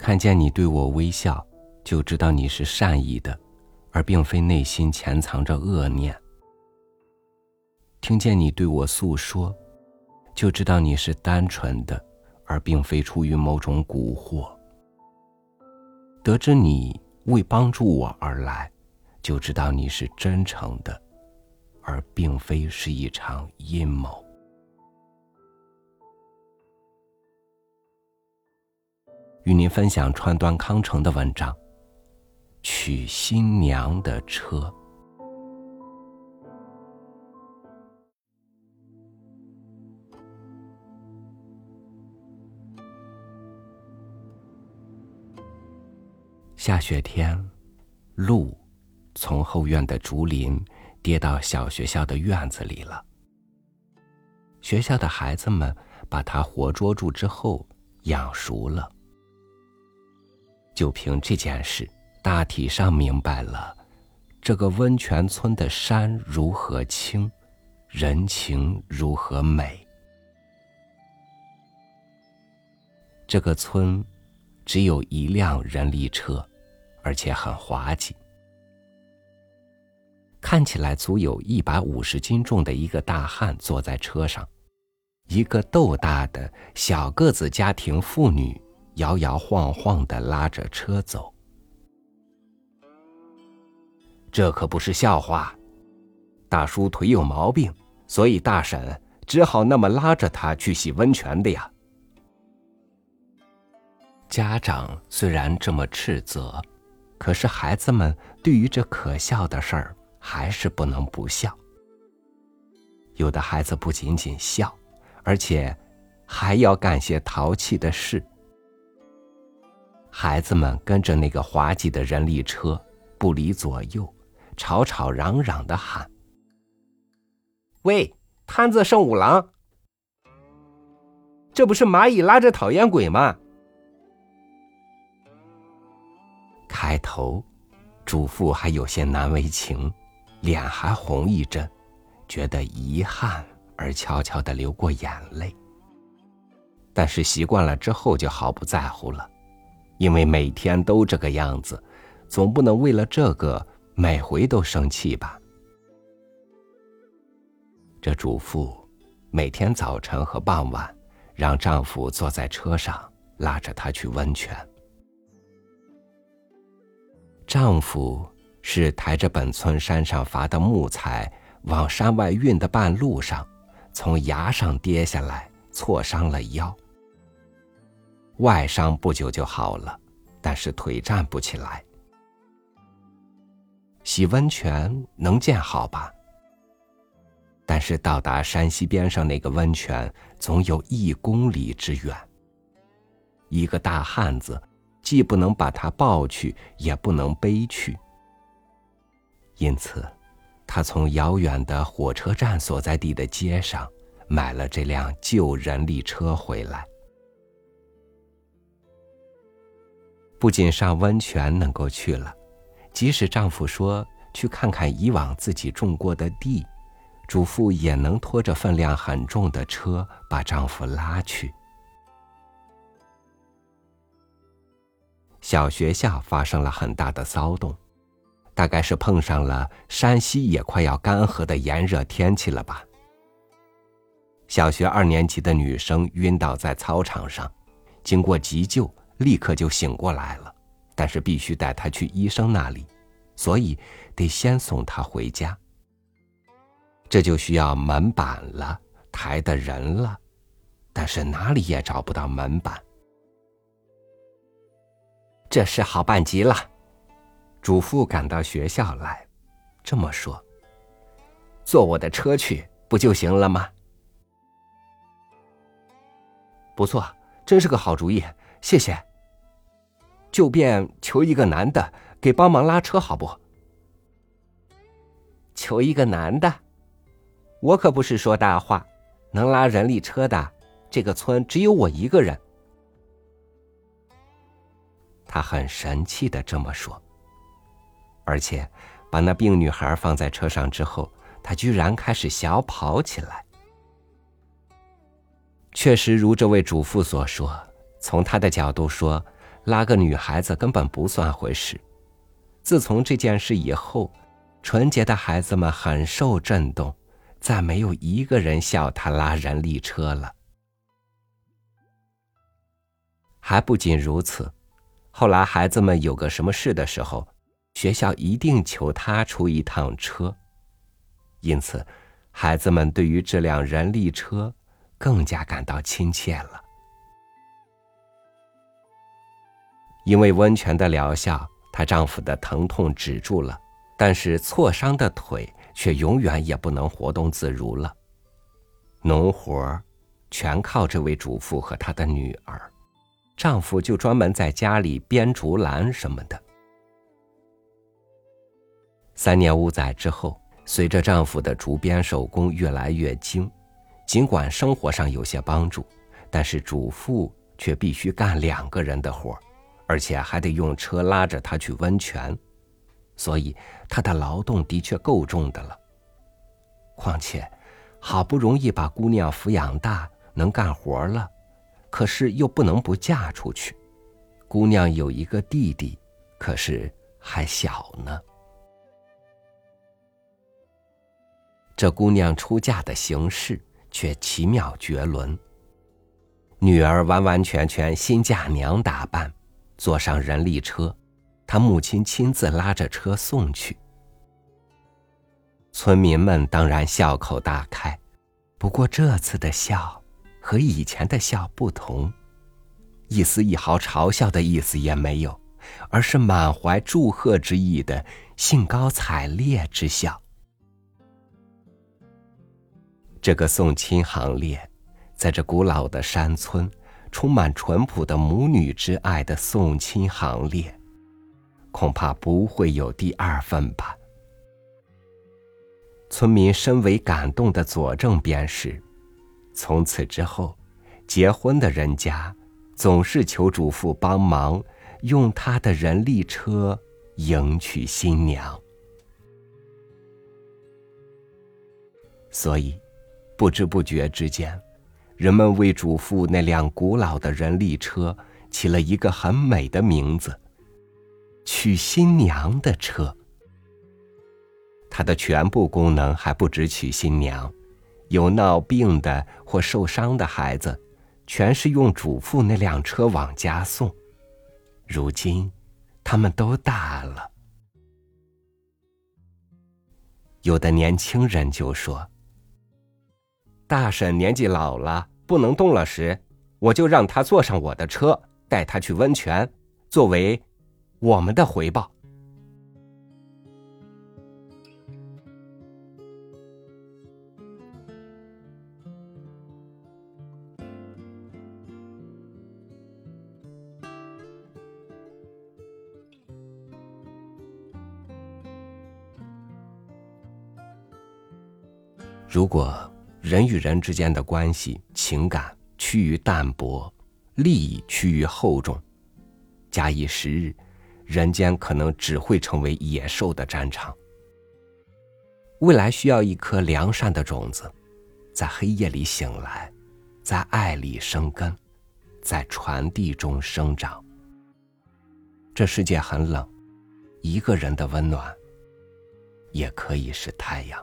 看见你对我微笑，就知道你是善意的，而并非内心潜藏着恶念。听见你对我诉说，就知道你是单纯的，而并非出于某种蛊惑。得知你为帮助我而来，就知道你是真诚的，而并非是一场阴谋。与您分享川端康成的文章《娶新娘的车》。下雪天，路从后院的竹林跌到小学校的院子里了。学校的孩子们把它活捉住之后养熟了。就凭这件事，大体上明白了这个温泉村的山如何清，人情如何美。这个村只有一辆人力车，而且很滑稽，看起来足有一百五十斤重的一个大汉坐在车上，一个豆大的小个子家庭妇女。摇摇晃晃的拉着车走，这可不是笑话。大叔腿有毛病，所以大婶只好那么拉着他去洗温泉的呀。家长虽然这么斥责，可是孩子们对于这可笑的事儿还是不能不笑。有的孩子不仅仅笑，而且还要干些淘气的事。孩子们跟着那个滑稽的人力车，不离左右，吵吵嚷嚷的喊：“喂，摊子圣五郎，这不是蚂蚁拉着讨厌鬼吗？”开头，主妇还有些难为情，脸还红一阵，觉得遗憾而悄悄的流过眼泪。但是习惯了之后，就毫不在乎了。因为每天都这个样子，总不能为了这个每回都生气吧？这主妇每天早晨和傍晚，让丈夫坐在车上拉着她去温泉。丈夫是抬着本村山上伐的木材往山外运的半路上，从崖上跌下来，挫伤了腰。外伤不久就好了，但是腿站不起来。洗温泉能见好吧？但是到达山西边上那个温泉，总有一公里之远。一个大汉子，既不能把他抱去，也不能背去。因此，他从遥远的火车站所在地的街上买了这辆旧人力车回来。不仅上温泉能够去了，即使丈夫说去看看以往自己种过的地，主妇也能拖着分量很重的车把丈夫拉去。小学校发生了很大的骚动，大概是碰上了山西也快要干涸的炎热天气了吧。小学二年级的女生晕倒在操场上，经过急救。立刻就醒过来了，但是必须带他去医生那里，所以得先送他回家。这就需要门板了，抬的人了，但是哪里也找不到门板。这事好办极了，主妇赶到学校来，这么说：“坐我的车去不就行了吗？”不错，真是个好主意，谢谢。就便求一个男的给帮忙拉车，好不？求一个男的，我可不是说大话，能拉人力车的，这个村只有我一个人。他很神气的这么说，而且把那病女孩放在车上之后，他居然开始小跑起来。确实如这位主妇所说，从他的角度说。拉个女孩子根本不算回事。自从这件事以后，纯洁的孩子们很受震动，再没有一个人笑他拉人力车了。还不仅如此，后来孩子们有个什么事的时候，学校一定求他出一趟车，因此，孩子们对于这辆人力车更加感到亲切了。因为温泉的疗效，她丈夫的疼痛止住了，但是挫伤的腿却永远也不能活动自如了。农活儿全靠这位主妇和她的女儿，丈夫就专门在家里编竹篮什么的。三年五载之后，随着丈夫的竹编手工越来越精，尽管生活上有些帮助，但是主妇却必须干两个人的活儿。而且还得用车拉着他去温泉，所以他的劳动的确够重的了。况且，好不容易把姑娘抚养大，能干活了，可是又不能不嫁出去。姑娘有一个弟弟，可是还小呢。这姑娘出嫁的形式却奇妙绝伦。女儿完完全全新嫁娘打扮。坐上人力车，他母亲亲自拉着车送去。村民们当然笑口大开，不过这次的笑和以前的笑不同，一丝一毫嘲笑的意思也没有，而是满怀祝贺之意的兴高采烈之笑。这个送亲行列，在这古老的山村。充满淳朴的母女之爱的送亲行列，恐怕不会有第二份吧。村民深为感动的佐证便是：从此之后，结婚的人家总是求主妇帮忙，用他的人力车迎娶新娘。所以，不知不觉之间。人们为主妇那辆古老的人力车起了一个很美的名字——娶新娘的车。它的全部功能还不止娶新娘，有闹病的或受伤的孩子，全是用主妇那辆车往家送。如今，他们都大了，有的年轻人就说。大婶年纪老了，不能动了时，我就让他坐上我的车，带他去温泉，作为我们的回报。如果。人与人之间的关系、情感趋于淡薄，利益趋于厚重，假以时日，人间可能只会成为野兽的战场。未来需要一颗良善的种子，在黑夜里醒来，在爱里生根，在传递中生长。这世界很冷，一个人的温暖，也可以是太阳。